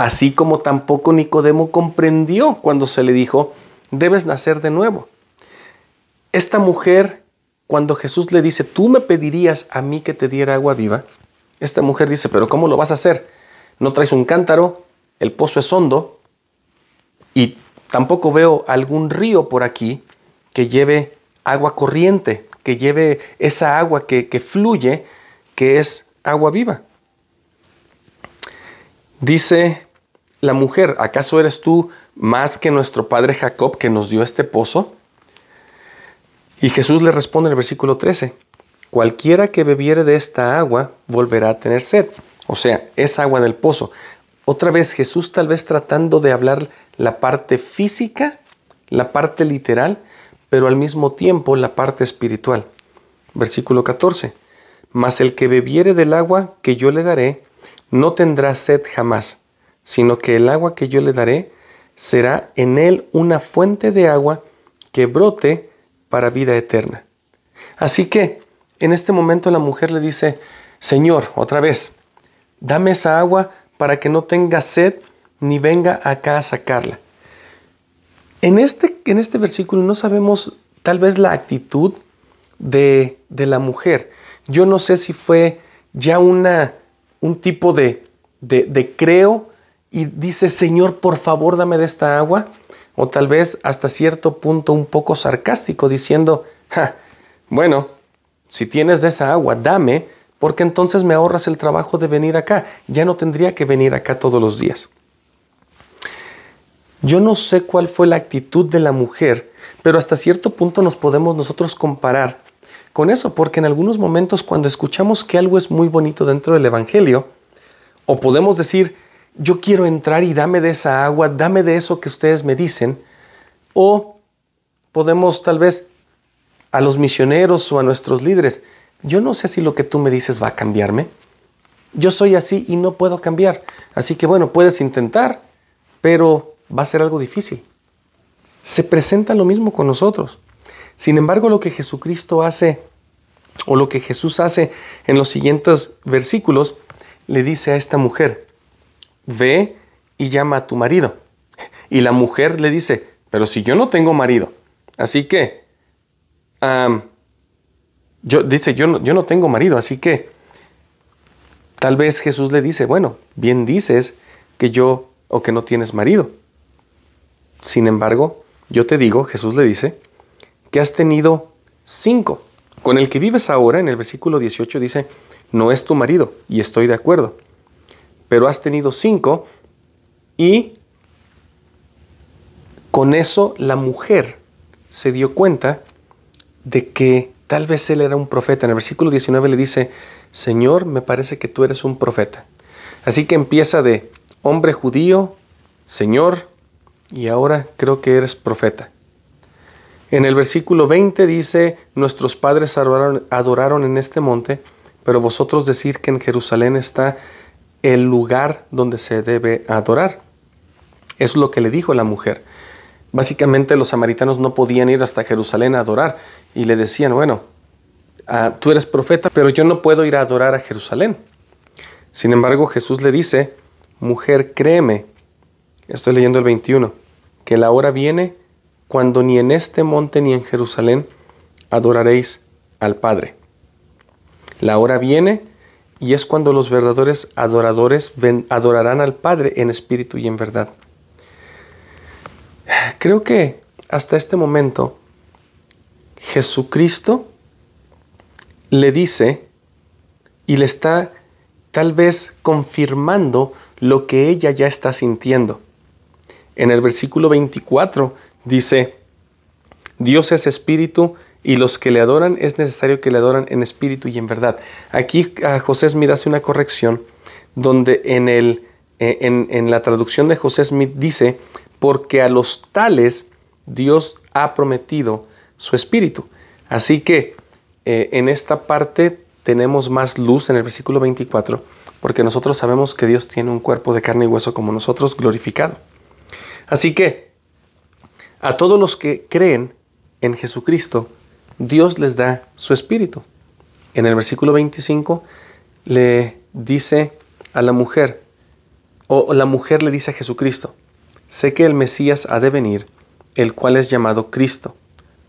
así como tampoco Nicodemo comprendió cuando se le dijo, debes nacer de nuevo. Esta mujer, cuando Jesús le dice, tú me pedirías a mí que te diera agua viva, esta mujer dice, pero ¿cómo lo vas a hacer? No traes un cántaro, el pozo es hondo y tampoco veo algún río por aquí que lleve agua corriente, que lleve esa agua que, que fluye, que es agua viva. Dice la mujer, ¿acaso eres tú más que nuestro padre Jacob que nos dio este pozo? Y Jesús le responde en el versículo 13, Cualquiera que bebiere de esta agua volverá a tener sed. O sea, es agua del pozo. Otra vez Jesús tal vez tratando de hablar la parte física, la parte literal, pero al mismo tiempo la parte espiritual. Versículo 14. Mas el que bebiere del agua que yo le daré, no tendrá sed jamás, sino que el agua que yo le daré será en él una fuente de agua que brote para vida eterna. Así que en este momento la mujer le dice, Señor, otra vez, dame esa agua para que no tenga sed ni venga acá a sacarla. En este, en este versículo no sabemos tal vez la actitud de, de la mujer. Yo no sé si fue ya una, un tipo de, de, de creo y dice, Señor, por favor, dame de esta agua. O tal vez hasta cierto punto un poco sarcástico, diciendo, ja, bueno, si tienes de esa agua, dame, porque entonces me ahorras el trabajo de venir acá. Ya no tendría que venir acá todos los días. Yo no sé cuál fue la actitud de la mujer, pero hasta cierto punto nos podemos nosotros comparar con eso, porque en algunos momentos cuando escuchamos que algo es muy bonito dentro del Evangelio, o podemos decir, yo quiero entrar y dame de esa agua, dame de eso que ustedes me dicen, o podemos tal vez a los misioneros o a nuestros líderes, yo no sé si lo que tú me dices va a cambiarme. Yo soy así y no puedo cambiar. Así que bueno, puedes intentar, pero va a ser algo difícil. Se presenta lo mismo con nosotros. Sin embargo, lo que Jesucristo hace, o lo que Jesús hace en los siguientes versículos, le dice a esta mujer, ve y llama a tu marido. Y la mujer le dice, pero si yo no tengo marido, así que yo, dice, yo no, yo no tengo marido, así que tal vez Jesús le dice, bueno, bien dices que yo o que no tienes marido. Sin embargo, yo te digo, Jesús le dice, que has tenido cinco. Con el que vives ahora, en el versículo 18 dice, no es tu marido, y estoy de acuerdo. Pero has tenido cinco y con eso la mujer se dio cuenta de que tal vez él era un profeta. En el versículo 19 le dice, Señor, me parece que tú eres un profeta. Así que empieza de hombre judío, Señor, y ahora creo que eres profeta. En el versículo 20 dice, nuestros padres adoraron, en este monte, pero vosotros decir que en Jerusalén está el lugar donde se debe adorar. Es lo que le dijo la mujer. Básicamente los samaritanos no podían ir hasta Jerusalén a adorar y le decían, bueno, ah, tú eres profeta, pero yo no puedo ir a adorar a Jerusalén. Sin embargo, Jesús le dice, mujer, créeme, estoy leyendo el 21, que la hora viene cuando ni en este monte ni en Jerusalén adoraréis al Padre. La hora viene y es cuando los verdaderos adoradores adorarán al Padre en espíritu y en verdad. Creo que hasta este momento Jesucristo le dice y le está tal vez confirmando lo que ella ya está sintiendo. En el versículo 24 dice, Dios es espíritu y los que le adoran es necesario que le adoran en espíritu y en verdad. Aquí a José Smith hace una corrección donde en, el, eh, en, la traducción de José Smith dice, porque a los tales Dios ha prometido su espíritu. Así que eh, en esta parte tenemos más luz en el versículo 24, porque nosotros sabemos que Dios tiene un cuerpo de carne y hueso como nosotros glorificado. Así que a todos los que creen en Jesucristo, Dios les da su espíritu. En el versículo 25 le dice a la mujer, o la mujer le dice a Jesucristo, sé que el Mesías ha de venir, el cual es llamado Cristo.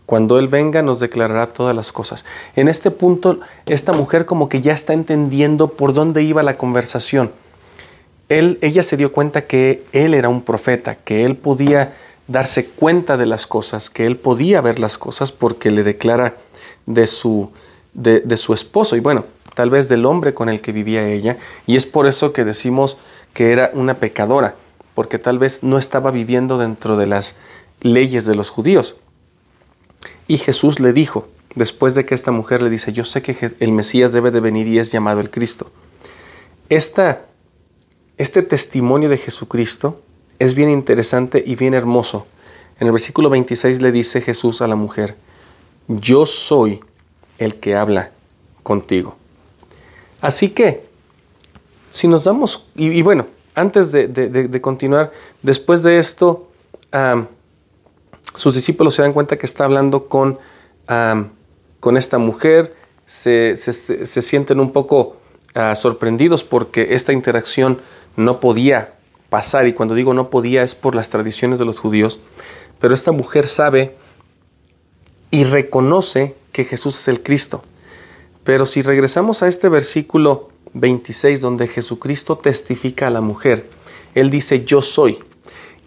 Cuando Él venga nos declarará todas las cosas. En este punto, esta mujer como que ya está entendiendo por dónde iba la conversación. Ella se dio cuenta que Él era un profeta, que Él podía darse cuenta de las cosas, que él podía ver las cosas porque le declara de su, de, su esposo y bueno, tal vez del hombre con el que vivía ella. Y es por eso que decimos que era una pecadora, porque tal vez no estaba viviendo dentro de las leyes de los judíos. Y Jesús le dijo, después de que esta mujer le dice, yo sé que el Mesías debe de venir y es llamado el Cristo. Esta, este testimonio de Jesucristo es bien interesante y bien hermoso. En el versículo 26 le dice Jesús a la mujer, yo soy el que habla contigo. Así que, si nos damos, y, bueno, antes de, continuar, después de esto, sus discípulos se dan cuenta que está hablando con, con esta mujer, se, sienten un poco ah, sorprendidos porque esta interacción no podía pasar, y cuando digo no podía es por las tradiciones de los judíos, pero esta mujer sabe y reconoce que Jesús es el Cristo. Pero si regresamos a este versículo 26 donde Jesucristo testifica a la mujer, Él dice yo soy.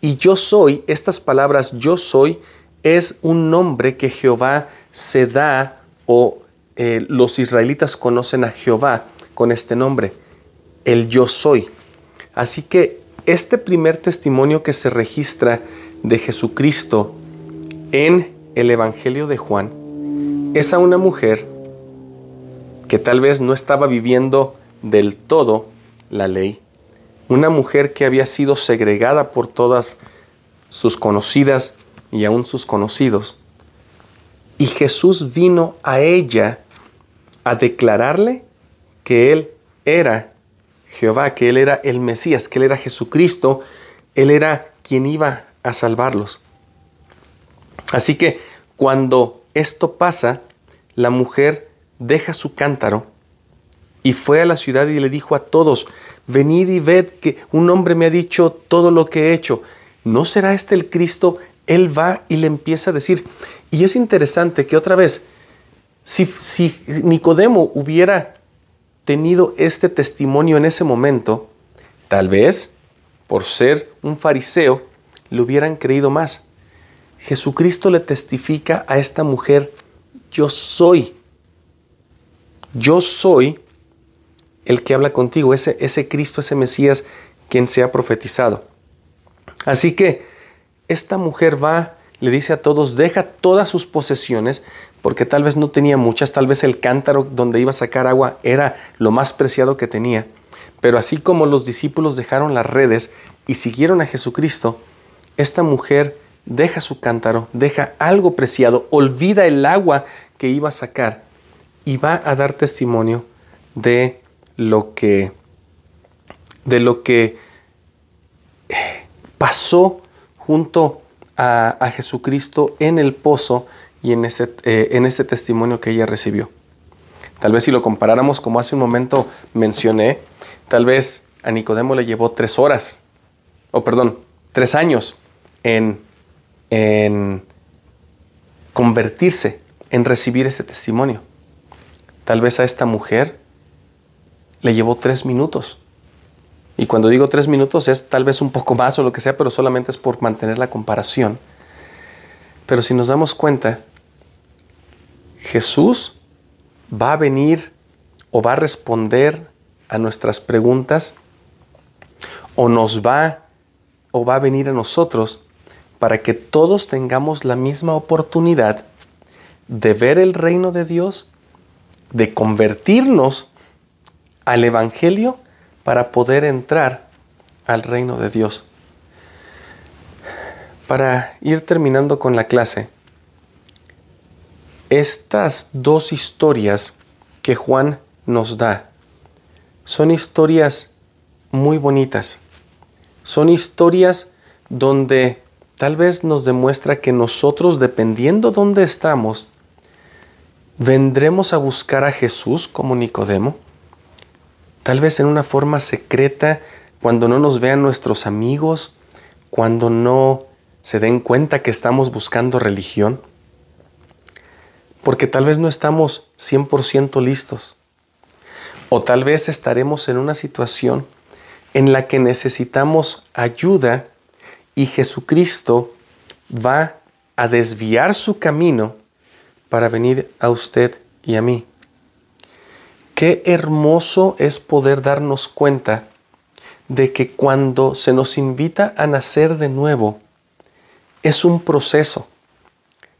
Y yo soy, estas palabras yo soy, es un nombre que Jehová se da o eh, los israelitas conocen a Jehová con este nombre, el yo soy. Así que este primer testimonio que se registra de Jesucristo en el Evangelio de Juan es a una mujer que tal vez no estaba viviendo del todo la ley, una mujer que había sido segregada por todas sus conocidas y aún sus conocidos. Y Jesús vino a ella a declararle que Él era Jehová, que Él era el Mesías, que Él era Jesucristo, Él era quien iba a salvarlos. Así que cuando esto pasa, la mujer deja su cántaro y fue a la ciudad y le dijo a todos, venid y ved que un hombre me ha dicho todo lo que he hecho. ¿No será este el Cristo? Él va y le empieza a decir. Y es interesante que otra vez, si, si Nicodemo hubiera tenido este testimonio en ese momento, tal vez por ser un fariseo, le hubieran creído más. Jesucristo le testifica a esta mujer, yo soy, yo soy el que habla contigo, ese, ese Cristo, ese Mesías, quien se ha profetizado. Así que esta mujer va le dice a todos, deja todas sus posesiones, porque tal vez no tenía muchas, tal vez el cántaro donde iba a sacar agua era lo más preciado que tenía, pero así como los discípulos dejaron las redes y siguieron a Jesucristo, esta mujer deja su cántaro, deja algo preciado, olvida el agua que iba a sacar y va a dar testimonio de lo que de lo que pasó junto a, Jesucristo en el pozo y en, ese, eh, en este testimonio que ella recibió. Tal vez si lo comparáramos como hace un momento mencioné, tal vez a Nicodemo le llevó tres horas, o perdón, tres años en, en convertirse, en recibir este testimonio. Tal vez a esta mujer le llevó tres minutos. Y cuando digo tres minutos es tal vez un poco más o lo que sea, pero solamente es por mantener la comparación. Pero si nos damos cuenta, Jesús va a venir o va a responder a nuestras preguntas o nos va o va a venir a nosotros para que todos tengamos la misma oportunidad de ver el reino de Dios, de convertirnos al Evangelio para poder entrar al reino de Dios. Para ir terminando con la clase, estas dos historias que Juan nos da son historias muy bonitas. Son historias donde tal vez nos demuestra que nosotros, dependiendo dónde estamos, vendremos a buscar a Jesús como Nicodemo, tal vez en una forma secreta, cuando no nos vean nuestros amigos, cuando no se den cuenta que estamos buscando religión, porque tal vez no estamos 100% listos, o tal vez estaremos en una situación en la que necesitamos ayuda y Jesucristo va a desviar su camino para venir a usted y a mí. Qué hermoso es poder darnos cuenta de que cuando se nos invita a nacer de nuevo, es un proceso.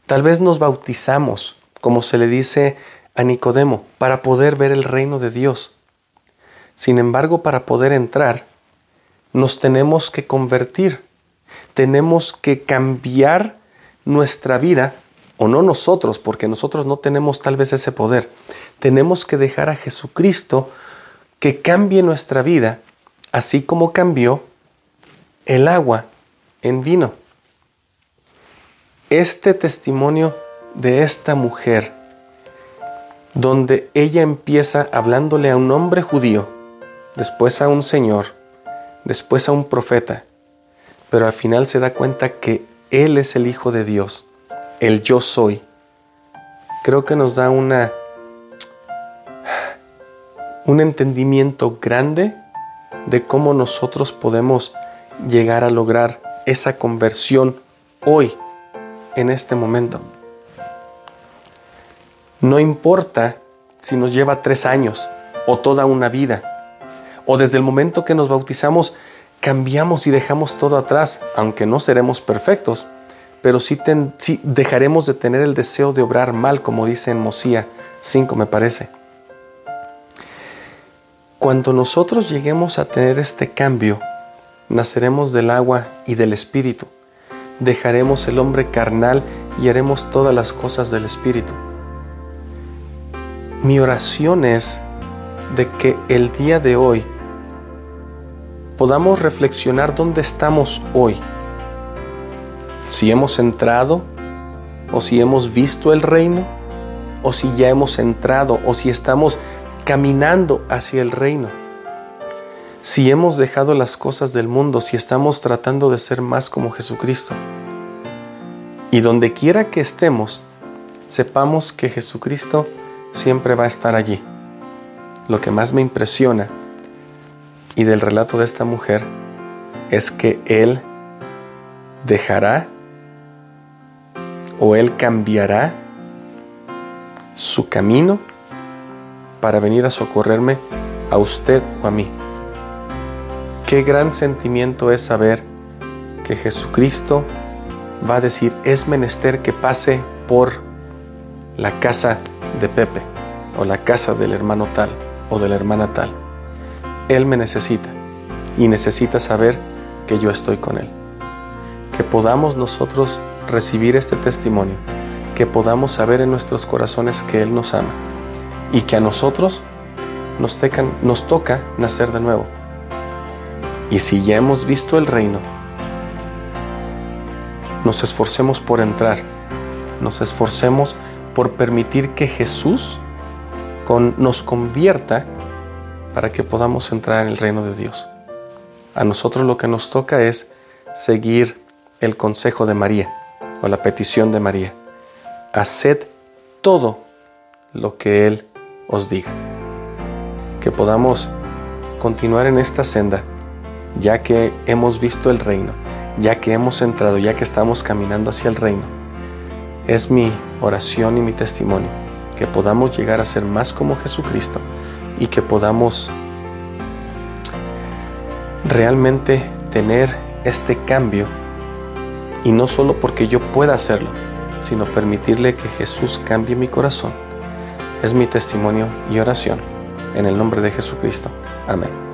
Tal vez nos bautizamos, como se le dice a Nicodemo, para poder ver el reino de Dios. Sin embargo, para poder entrar, nos tenemos que convertir, tenemos que cambiar nuestra vida o no nosotros, porque nosotros no tenemos tal vez ese poder. Tenemos que dejar a Jesucristo que cambie nuestra vida, así como cambió el agua en vino. Este testimonio de esta mujer, donde ella empieza hablándole a un hombre judío, después a un señor, después a un profeta, pero al final se da cuenta que Él es el Hijo de Dios el yo soy, creo que nos da una, un entendimiento grande de cómo nosotros podemos llegar a lograr esa conversión hoy, en este momento. No importa si nos lleva tres años o toda una vida, o desde el momento que nos bautizamos cambiamos y dejamos todo atrás, aunque no seremos perfectos, pero sí, dejaremos de tener el deseo de obrar mal, como dice en Mosía 5, me parece. Cuando nosotros lleguemos a tener este cambio, naceremos del agua y del Espíritu. Dejaremos el hombre carnal y haremos todas las cosas del Espíritu. Mi oración es de que el día de hoy podamos reflexionar dónde estamos hoy si hemos entrado o si hemos visto el reino o si ya hemos entrado o si estamos caminando hacia el reino. Si hemos dejado las cosas del mundo, si estamos tratando de ser más como Jesucristo. Y donde quiera que estemos, sepamos que Jesucristo siempre va a estar allí. Lo que más me impresiona y del relato de esta mujer es que Él dejará o Él cambiará su camino para venir a socorrerme a usted o a mí. Qué gran sentimiento es saber que Jesucristo va a decir, es menester que pase por la casa de Pepe o la casa del hermano tal o de la hermana tal. Él me necesita y necesita saber que yo estoy con Él. Que podamos nosotros recibir este testimonio, que podamos saber en nuestros corazones que Él nos ama y que a nosotros nos, nos toca nacer de nuevo. Y si ya hemos visto el reino, nos esforcemos por entrar, nos esforcemos por permitir que Jesús nos convierta para que podamos entrar en el reino de Dios. A nosotros lo que nos toca es seguir el consejo de María o la petición de María. Haced todo lo que Él os diga. Que podamos continuar en esta senda, ya que hemos visto el reino, ya que hemos entrado, ya que estamos caminando hacia el reino. Es mi oración y mi testimonio que podamos llegar a ser más como Jesucristo y que podamos realmente tener este cambio y no solo porque yo pueda hacerlo, sino permitirle que Jesús cambie mi corazón. Es mi testimonio y oración. En el nombre de Jesucristo. Amén.